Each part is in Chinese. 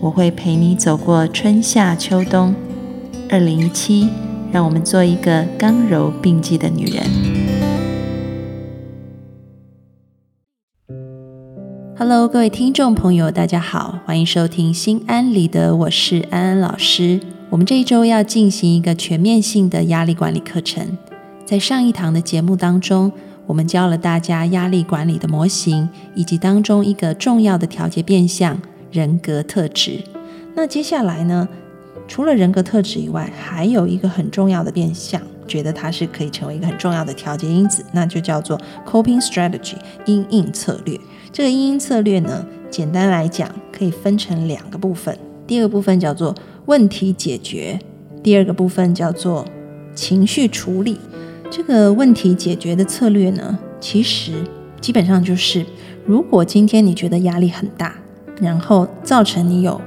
我会陪你走过春夏秋冬。二零一七，让我们做一个刚柔并济的女人。Hello，各位听众朋友，大家好，欢迎收听《心安理得》，我是安安老师。我们这一周要进行一个全面性的压力管理课程。在上一堂的节目当中，我们教了大家压力管理的模型，以及当中一个重要的调节变相——人格特质。那接下来呢，除了人格特质以外，还有一个很重要的变相，觉得它是可以成为一个很重要的调节因子，那就叫做 coping strategy（ 因应策略）。这个因应策略呢，简单来讲，可以分成两个部分。第二个部分叫做问题解决，第二个部分叫做情绪处理。这个问题解决的策略呢，其实基本上就是，如果今天你觉得压力很大，然后造成你有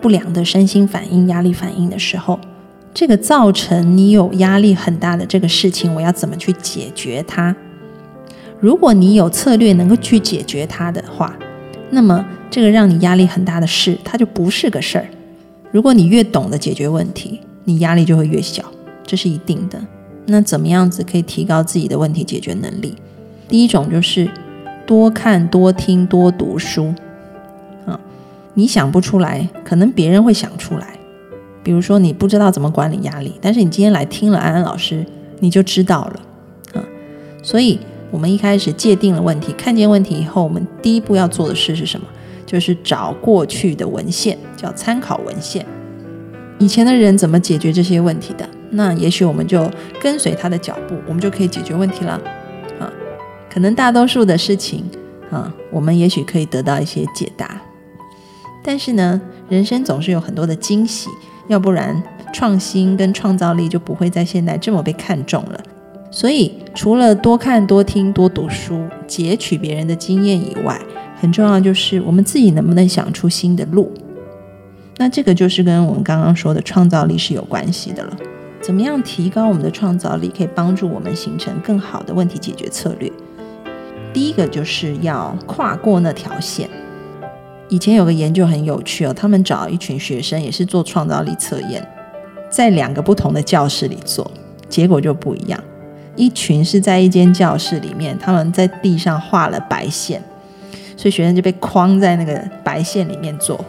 不良的身心反应、压力反应的时候，这个造成你有压力很大的这个事情，我要怎么去解决它？如果你有策略能够去解决它的话，那么这个让你压力很大的事，它就不是个事儿。如果你越懂得解决问题，你压力就会越小，这是一定的。那怎么样子可以提高自己的问题解决能力？第一种就是多看、多听、多读书。你想不出来，可能别人会想出来。比如说你不知道怎么管理压力，但是你今天来听了安安老师，你就知道了。啊，所以我们一开始界定了问题，看见问题以后，我们第一步要做的事是什么？就是找过去的文献，叫参考文献。以前的人怎么解决这些问题的？那也许我们就跟随他的脚步，我们就可以解决问题了。啊，可能大多数的事情啊，我们也许可以得到一些解答。但是呢，人生总是有很多的惊喜，要不然创新跟创造力就不会在现代这么被看重了。所以，除了多看、多听、多读书，截取别人的经验以外，很重要就是我们自己能不能想出新的路。那这个就是跟我们刚刚说的创造力是有关系的了。怎么样提高我们的创造力，可以帮助我们形成更好的问题解决策略？第一个就是要跨过那条线。以前有个研究很有趣哦，他们找一群学生也是做创造力测验，在两个不同的教室里做，结果就不一样。一群是在一间教室里面，他们在地上画了白线，所以学生就被框在那个白线里面做。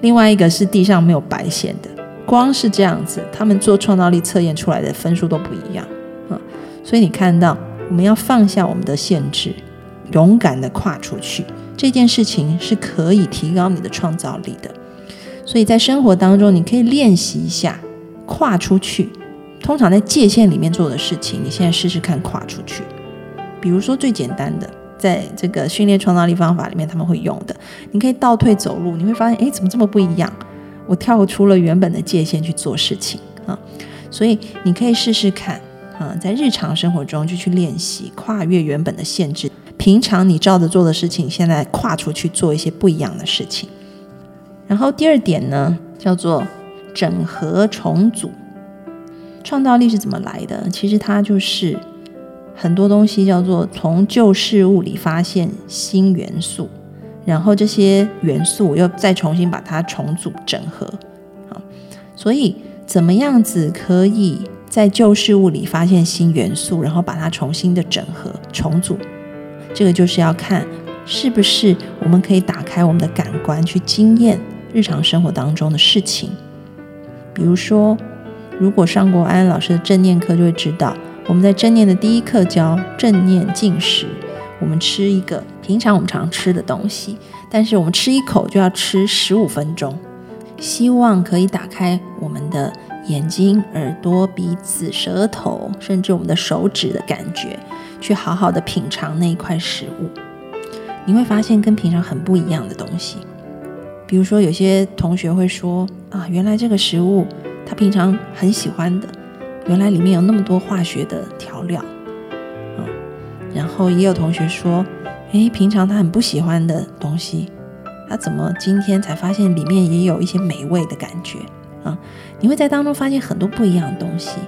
另外一个是地上没有白线的。光是这样子，他们做创造力测验出来的分数都不一样啊！所以你看到，我们要放下我们的限制，勇敢的跨出去，这件事情是可以提高你的创造力的。所以在生活当中，你可以练习一下跨出去。通常在界限里面做的事情，你现在试试看跨出去。比如说最简单的，在这个训练创造力方法里面他们会用的，你可以倒退走路，你会发现，哎，怎么这么不一样？我跳出了原本的界限去做事情啊，所以你可以试试看啊，在日常生活中就去练习跨越原本的限制。平常你照着做的事情，现在跨出去做一些不一样的事情。然后第二点呢，叫做整合重组。创造力是怎么来的？其实它就是很多东西叫做从旧事物里发现新元素。然后这些元素又再重新把它重组整合，好，所以怎么样子可以在旧事物里发现新元素，然后把它重新的整合重组？这个就是要看是不是我们可以打开我们的感官去经验日常生活当中的事情。比如说，如果上过安安老师的正念课，就会知道我们在正念的第一课教正念进食。我们吃一个平常我们常吃的东西，但是我们吃一口就要吃十五分钟，希望可以打开我们的眼睛、耳朵、鼻子、舌头，甚至我们的手指的感觉，去好好的品尝那一块食物。你会发现跟平常很不一样的东西。比如说，有些同学会说啊，原来这个食物他平常很喜欢的，原来里面有那么多化学的调料，嗯，然后也有同学说，诶，平常他很不喜欢的东西，他怎么今天才发现里面也有一些美味的感觉啊？你会在当中发现很多不一样的东西，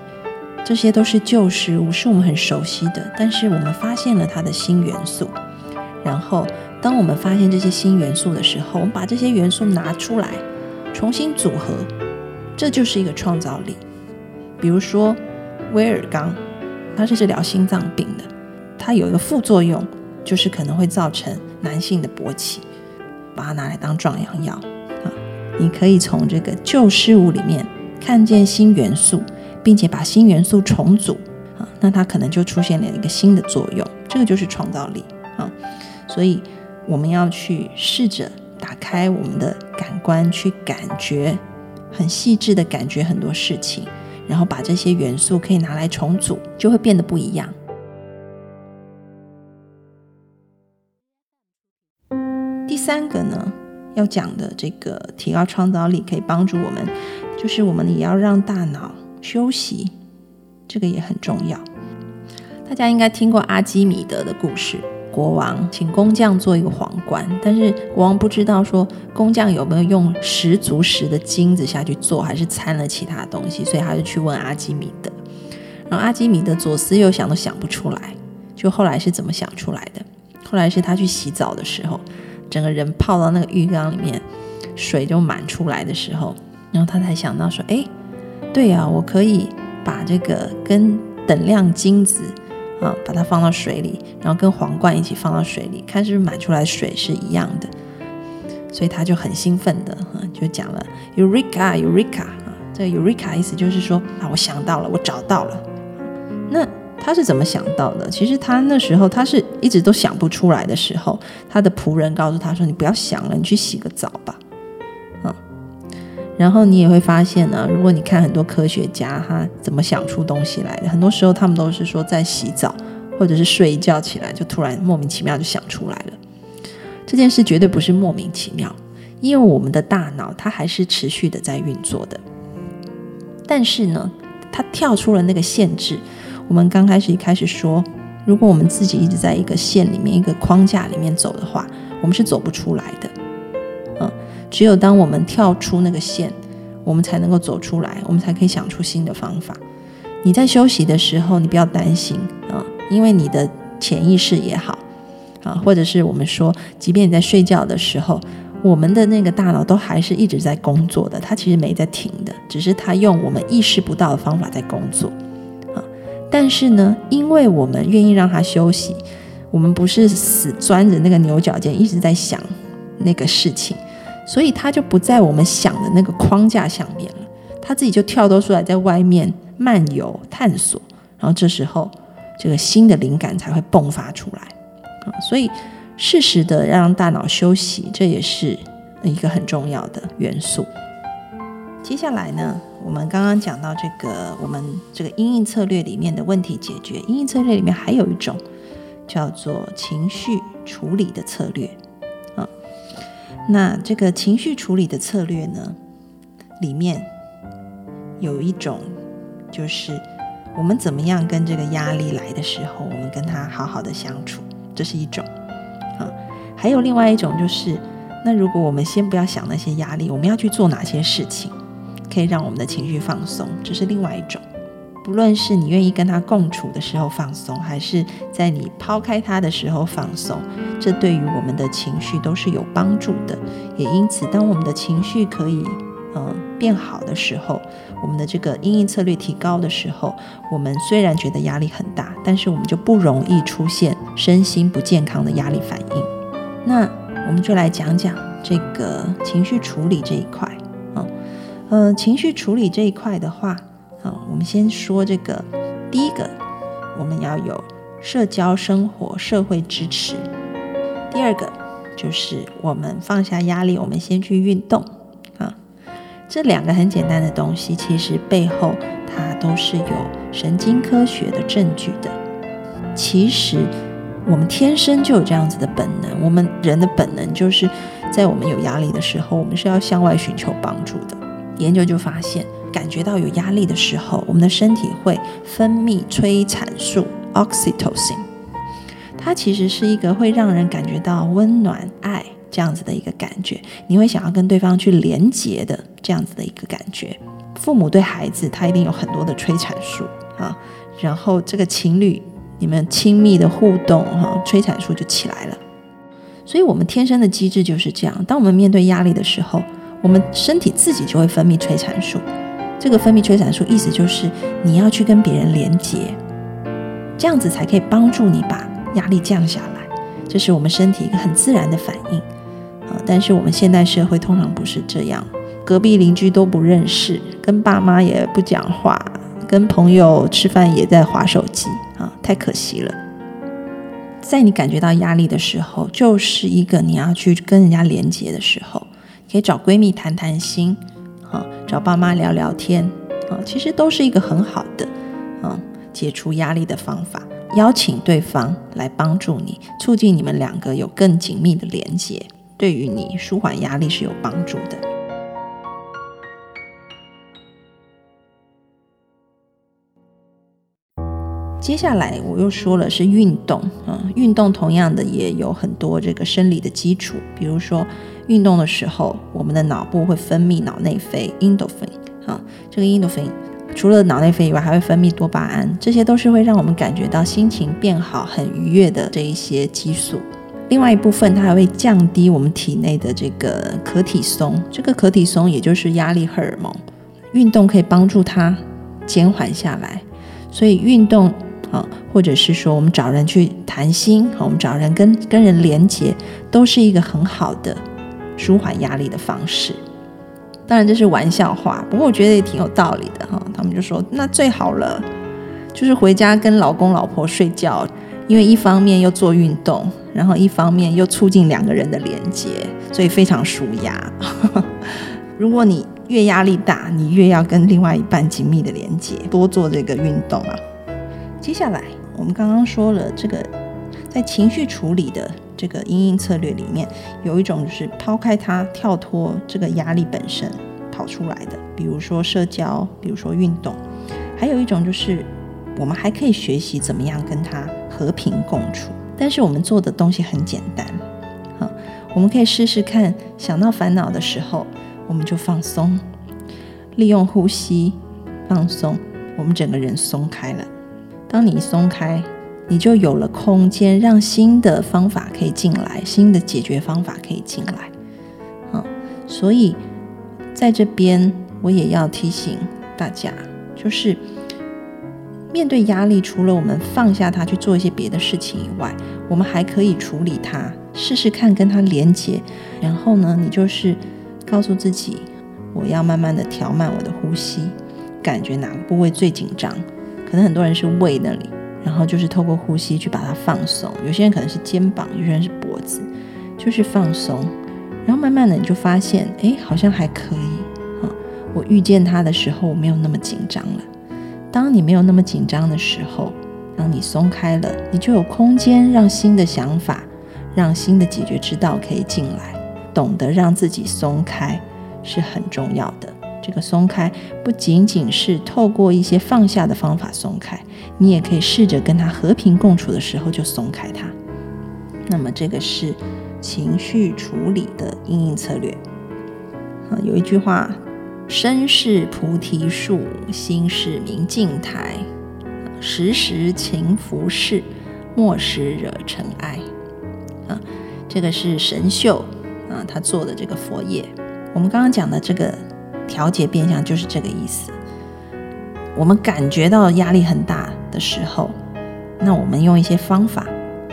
这些都是旧事物，是我们很熟悉的，但是我们发现了它的新元素，然后。当我们发现这些新元素的时候，我们把这些元素拿出来，重新组合，这就是一个创造力。比如说威尔刚，它是治疗心脏病的，它有一个副作用，就是可能会造成男性的勃起，把它拿来当壮阳药。你可以从这个旧事物里面看见新元素，并且把新元素重组啊，那它可能就出现了一个新的作用，这个就是创造力啊。所以。我们要去试着打开我们的感官，去感觉很细致的感觉很多事情，然后把这些元素可以拿来重组，就会变得不一样。第三个呢，要讲的这个提高创造力可以帮助我们，就是我们也要让大脑休息，这个也很重要。大家应该听过阿基米德的故事。国王请工匠做一个皇冠，但是国王不知道说工匠有没有用十足十的金子下去做，还是掺了其他东西，所以他就去问阿基米德。然后阿基米德左思右想都想不出来，就后来是怎么想出来的？后来是他去洗澡的时候，整个人泡到那个浴缸里面，水就满出来的时候，然后他才想到说：“哎，对呀，我可以把这个跟等量金子。”啊，把它放到水里，然后跟皇冠一起放到水里，看是不是满出来水是一样的。所以他就很兴奋的，就讲了 “Eureka，Eureka” 啊，这个 “Eureka” 意思就是说啊，我想到了，我找到了。那他是怎么想到的？其实他那时候他是一直都想不出来的时候，他的仆人告诉他说：“你不要想了，你去洗个澡吧。”然后你也会发现呢，如果你看很多科学家他怎么想出东西来的，很多时候他们都是说在洗澡或者是睡一觉起来，就突然莫名其妙就想出来了。这件事绝对不是莫名其妙，因为我们的大脑它还是持续的在运作的。但是呢，它跳出了那个限制。我们刚开始一开始说，如果我们自己一直在一个线里面、一个框架里面走的话，我们是走不出来的。嗯只有当我们跳出那个线，我们才能够走出来，我们才可以想出新的方法。你在休息的时候，你不要担心啊，因为你的潜意识也好啊，或者是我们说，即便你在睡觉的时候，我们的那个大脑都还是一直在工作的，它其实没在停的，只是它用我们意识不到的方法在工作。但是呢，因为我们愿意让他休息，我们不是死钻着那个牛角尖一直在想那个事情。所以他就不在我们想的那个框架下面了，他自己就跳脱出来，在外面漫游探索，然后这时候这个新的灵感才会迸发出来啊！所以适时的让大脑休息，这也是一个很重要的元素。接下来呢，我们刚刚讲到这个我们这个阴影策略里面的问题解决，阴影策略里面还有一种叫做情绪处理的策略啊。那这个情绪处理的策略呢，里面有一种，就是我们怎么样跟这个压力来的时候，我们跟他好好的相处，这是一种啊。还有另外一种就是，那如果我们先不要想那些压力，我们要去做哪些事情，可以让我们的情绪放松，这是另外一种。不论是你愿意跟他共处的时候放松，还是在你抛开他的时候放松，这对于我们的情绪都是有帮助的。也因此，当我们的情绪可以嗯变好的时候，我们的这个应对策略提高的时候，我们虽然觉得压力很大，但是我们就不容易出现身心不健康的压力反应。那我们就来讲讲这个情绪处理这一块，呃，情绪处理这一块的话。啊，我们先说这个，第一个，我们要有社交生活、社会支持；第二个，就是我们放下压力，我们先去运动。啊，这两个很简单的东西，其实背后它都是有神经科学的证据的。其实我们天生就有这样子的本能，我们人的本能就是在我们有压力的时候，我们是要向外寻求帮助的。研究就发现，感觉到有压力的时候，我们的身体会分泌催产素 （oxytocin），它其实是一个会让人感觉到温暖、爱这样子的一个感觉，你会想要跟对方去连结的这样子的一个感觉。父母对孩子，他一定有很多的催产素啊，然后这个情侣你们亲密的互动，哈，催产素就起来了。所以，我们天生的机制就是这样。当我们面对压力的时候，我们身体自己就会分泌催产素，这个分泌催产素意思就是你要去跟别人连接，这样子才可以帮助你把压力降下来。这是我们身体一个很自然的反应啊。但是我们现代社会通常不是这样，隔壁邻居都不认识，跟爸妈也不讲话，跟朋友吃饭也在划手机啊，太可惜了。在你感觉到压力的时候，就是一个你要去跟人家连接的时候。可以找闺蜜谈谈心，啊，找爸妈聊聊天，啊，其实都是一个很好的，嗯，解除压力的方法。邀请对方来帮助你，促进你们两个有更紧密的连接，对于你舒缓压力是有帮助的。接下来我又说了是运动，嗯，运动同样的也有很多这个生理的基础，比如说运动的时候，我们的脑部会分泌脑内啡 （endorphin），啊，这个 endorphin 除了脑内啡以外，还会分泌多巴胺，这些都是会让我们感觉到心情变好、很愉悦的这一些激素。另外一部分，它还会降低我们体内的这个可体松，这个可体松也就是压力荷尔蒙，运动可以帮助它减缓下来，所以运动。啊，或者是说我们找人去谈心，我们找人跟跟人连接，都是一个很好的舒缓压力的方式。当然这是玩笑话，不过我觉得也挺有道理的哈。他们就说，那最好了，就是回家跟老公老婆睡觉，因为一方面又做运动，然后一方面又促进两个人的连接，所以非常舒压。如果你越压力大，你越要跟另外一半紧密的连接，多做这个运动啊。接下来，我们刚刚说了这个，在情绪处理的这个阴影策略里面，有一种就是抛开它，跳脱这个压力本身跑出来的，比如说社交，比如说运动，还有一种就是我们还可以学习怎么样跟它和平共处。但是我们做的东西很简单，好，我们可以试试看，想到烦恼的时候，我们就放松，利用呼吸放松，我们整个人松开了。当你松开，你就有了空间，让新的方法可以进来，新的解决方法可以进来。嗯，所以在这边我也要提醒大家，就是面对压力，除了我们放下它去做一些别的事情以外，我们还可以处理它，试试看跟它连接。然后呢，你就是告诉自己，我要慢慢的调慢我的呼吸，感觉哪个部位最紧张。可能很多人是胃那里，然后就是透过呼吸去把它放松。有些人可能是肩膀，有些人是脖子，就是放松。然后慢慢的你就发现，哎，好像还可以啊。我遇见他的时候，我没有那么紧张了。当你没有那么紧张的时候，当你松开了，你就有空间让新的想法、让新的解决之道可以进来。懂得让自己松开是很重要的。这个松开不仅仅是透过一些放下的方法松开，你也可以试着跟他和平共处的时候就松开他。那么这个是情绪处理的应应策略。啊，有一句话：身是菩提树，心是明镜台，时时勤拂拭，莫使惹尘埃。啊，这个是神秀啊，他做的这个佛业。我们刚刚讲的这个。调节变相就是这个意思。我们感觉到压力很大的时候，那我们用一些方法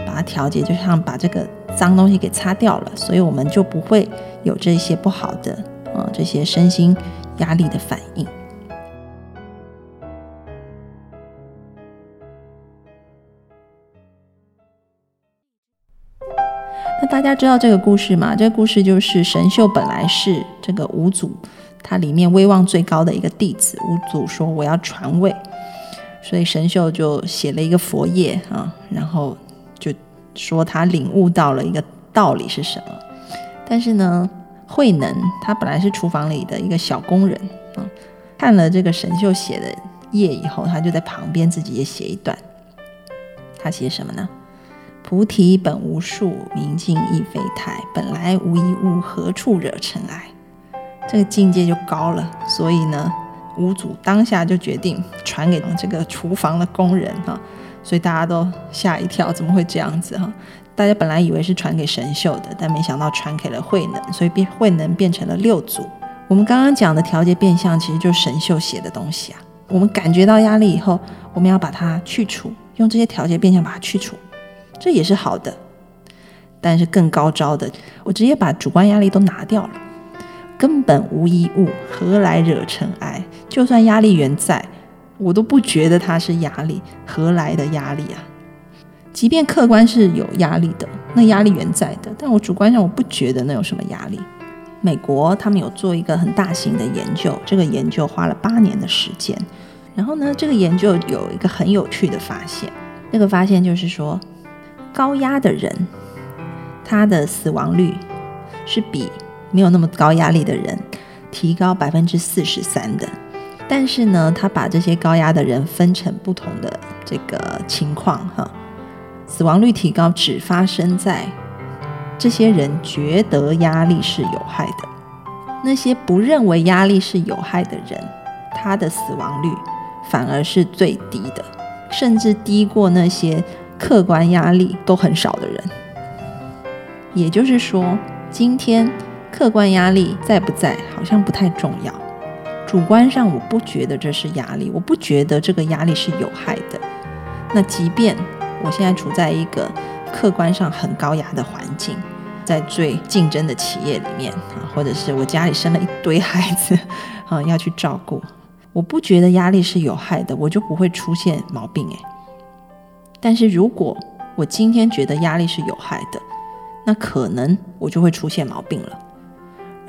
把它调节，就像把这个脏东西给擦掉了，所以我们就不会有这些不好的啊这些身心压力的反应。那大家知道这个故事吗？这个故事就是神秀本来是这个五祖。他里面威望最高的一个弟子五祖说：“我要传位。”所以神秀就写了一个佛业啊，然后就说他领悟到了一个道理是什么。但是呢，慧能他本来是厨房里的一个小工人啊，看了这个神秀写的页以后，他就在旁边自己也写一段。他写什么呢？菩提本无树，明镜亦非台，本来无一物，何处惹尘埃？这个境界就高了，所以呢，五祖当下就决定传给这个厨房的工人哈，所以大家都吓一跳，怎么会这样子哈？大家本来以为是传给神秀的，但没想到传给了慧能，所以变慧能变成了六祖。我们刚刚讲的调节变相，其实就是神秀写的东西啊。我们感觉到压力以后，我们要把它去除，用这些调节变相把它去除。这也是好的，但是更高招的，我直接把主观压力都拿掉了，根本无一物，何来惹尘埃？就算压力源在，我都不觉得它是压力，何来的压力啊？即便客观是有压力的，那压力源在的，但我主观上我不觉得那有什么压力。美国他们有做一个很大型的研究，这个研究花了八年的时间，然后呢，这个研究有一个很有趣的发现，那个发现就是说。高压的人，他的死亡率是比没有那么高压力的人提高百分之四十三的。但是呢，他把这些高压的人分成不同的这个情况，哈，死亡率提高只发生在这些人觉得压力是有害的，那些不认为压力是有害的人，他的死亡率反而是最低的，甚至低过那些。客观压力都很少的人，也就是说，今天客观压力在不在好像不太重要。主观上我不觉得这是压力，我不觉得这个压力是有害的。那即便我现在处在一个客观上很高压的环境，在最竞争的企业里面啊，或者是我家里生了一堆孩子啊要去照顾，我不觉得压力是有害的，我就不会出现毛病诶。但是如果我今天觉得压力是有害的，那可能我就会出现毛病了。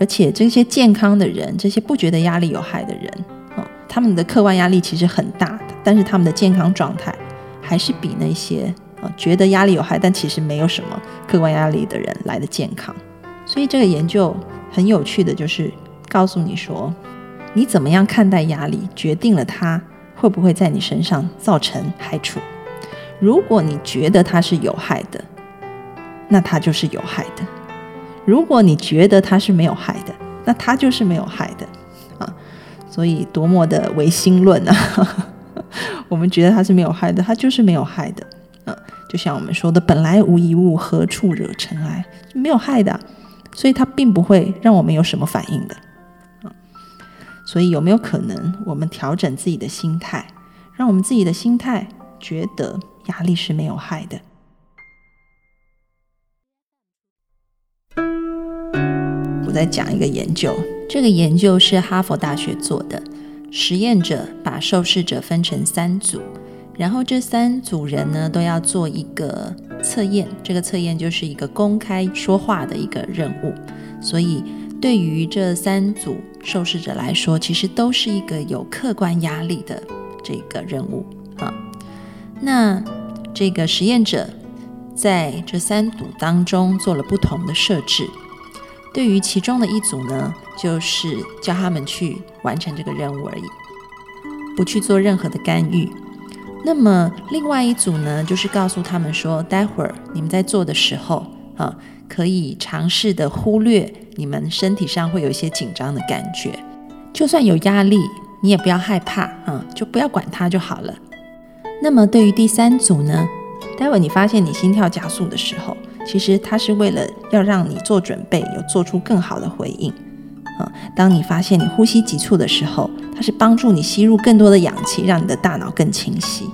而且这些健康的人，这些不觉得压力有害的人，啊，他们的客观压力其实很大的，但是他们的健康状态还是比那些啊觉得压力有害但其实没有什么客观压力的人来的健康。所以这个研究很有趣的就是告诉你说，你怎么样看待压力，决定了它会不会在你身上造成害处。如果你觉得它是有害的，那它就是有害的；如果你觉得它是没有害的，那它就是没有害的啊！所以多么的唯心论啊！我们觉得它是没有害的，它就是没有害的啊！就像我们说的，本来无一物，何处惹尘埃？没有害的，所以它并不会让我们有什么反应的啊！所以有没有可能，我们调整自己的心态，让我们自己的心态觉得？压力是没有害的。我再讲一个研究，这个研究是哈佛大学做的。实验者把受试者分成三组，然后这三组人呢都要做一个测验。这个测验就是一个公开说话的一个任务。所以对于这三组受试者来说，其实都是一个有客观压力的这个任务啊。那这个实验者在这三组当中做了不同的设置。对于其中的一组呢，就是叫他们去完成这个任务而已，不去做任何的干预。那么另外一组呢，就是告诉他们说，待会儿你们在做的时候，啊，可以尝试的忽略你们身体上会有一些紧张的感觉，就算有压力，你也不要害怕，啊，就不要管它就好了。那么对于第三组呢？待会儿你发现你心跳加速的时候，其实它是为了要让你做准备，有做出更好的回应。啊，当你发现你呼吸急促的时候，它是帮助你吸入更多的氧气，让你的大脑更清晰。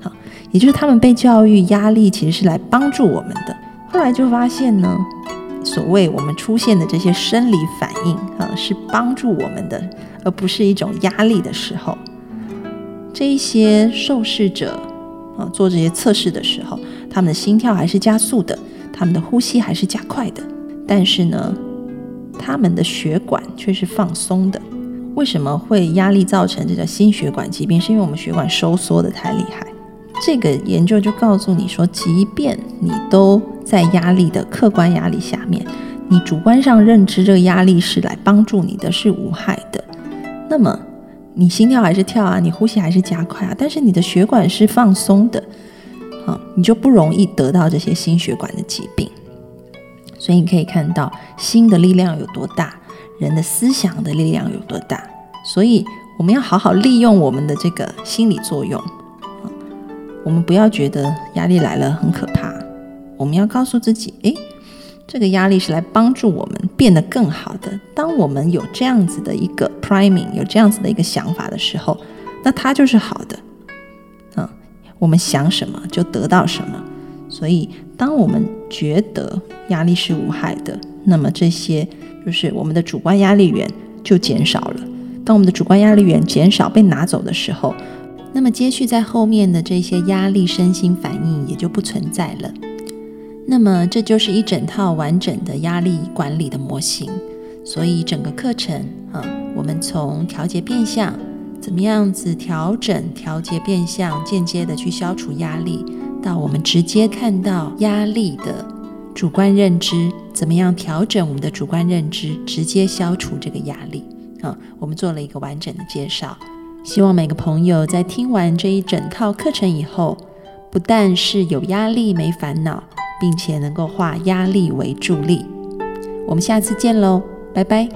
好，也就是他们被教育压力其实是来帮助我们的。后来就发现呢，所谓我们出现的这些生理反应啊，是帮助我们的，而不是一种压力的时候。这一些受试者啊，做这些测试的时候，他们的心跳还是加速的，他们的呼吸还是加快的，但是呢，他们的血管却是放松的。为什么会压力造成这个心血管疾病？是因为我们血管收缩的太厉害。这个研究就告诉你说，即便你都在压力的客观压力下面，你主观上认知这个压力是来帮助你的，是无害的，那么你心跳还是跳啊，你呼吸还是加快啊，但是你的血管是放松的，啊，你就不容易得到这些心血管的疾病。所以你可以看到心的力量有多大，人的思想的力量有多大。所以我们要好好利用我们的这个心理作用，我们不要觉得压力来了很可怕，我们要告诉自己，诶。这个压力是来帮助我们变得更好的。当我们有这样子的一个 priming，有这样子的一个想法的时候，那它就是好的。我们想什么就得到什么。所以，当我们觉得压力是无害的，那么这些就是我们的主观压力源就减少了。当我们的主观压力源减少被拿走的时候，那么接续在后面的这些压力身心反应也就不存在了。那么这就是一整套完整的压力管理的模型，所以整个课程啊，我们从调节变相，怎么样子调整调节变相，间接的去消除压力，到我们直接看到压力的主观认知，怎么样调整我们的主观认知，直接消除这个压力啊，我们做了一个完整的介绍，希望每个朋友在听完这一整套课程以后，不但是有压力没烦恼。并且能够化压力为助力。我们下次见喽，拜拜。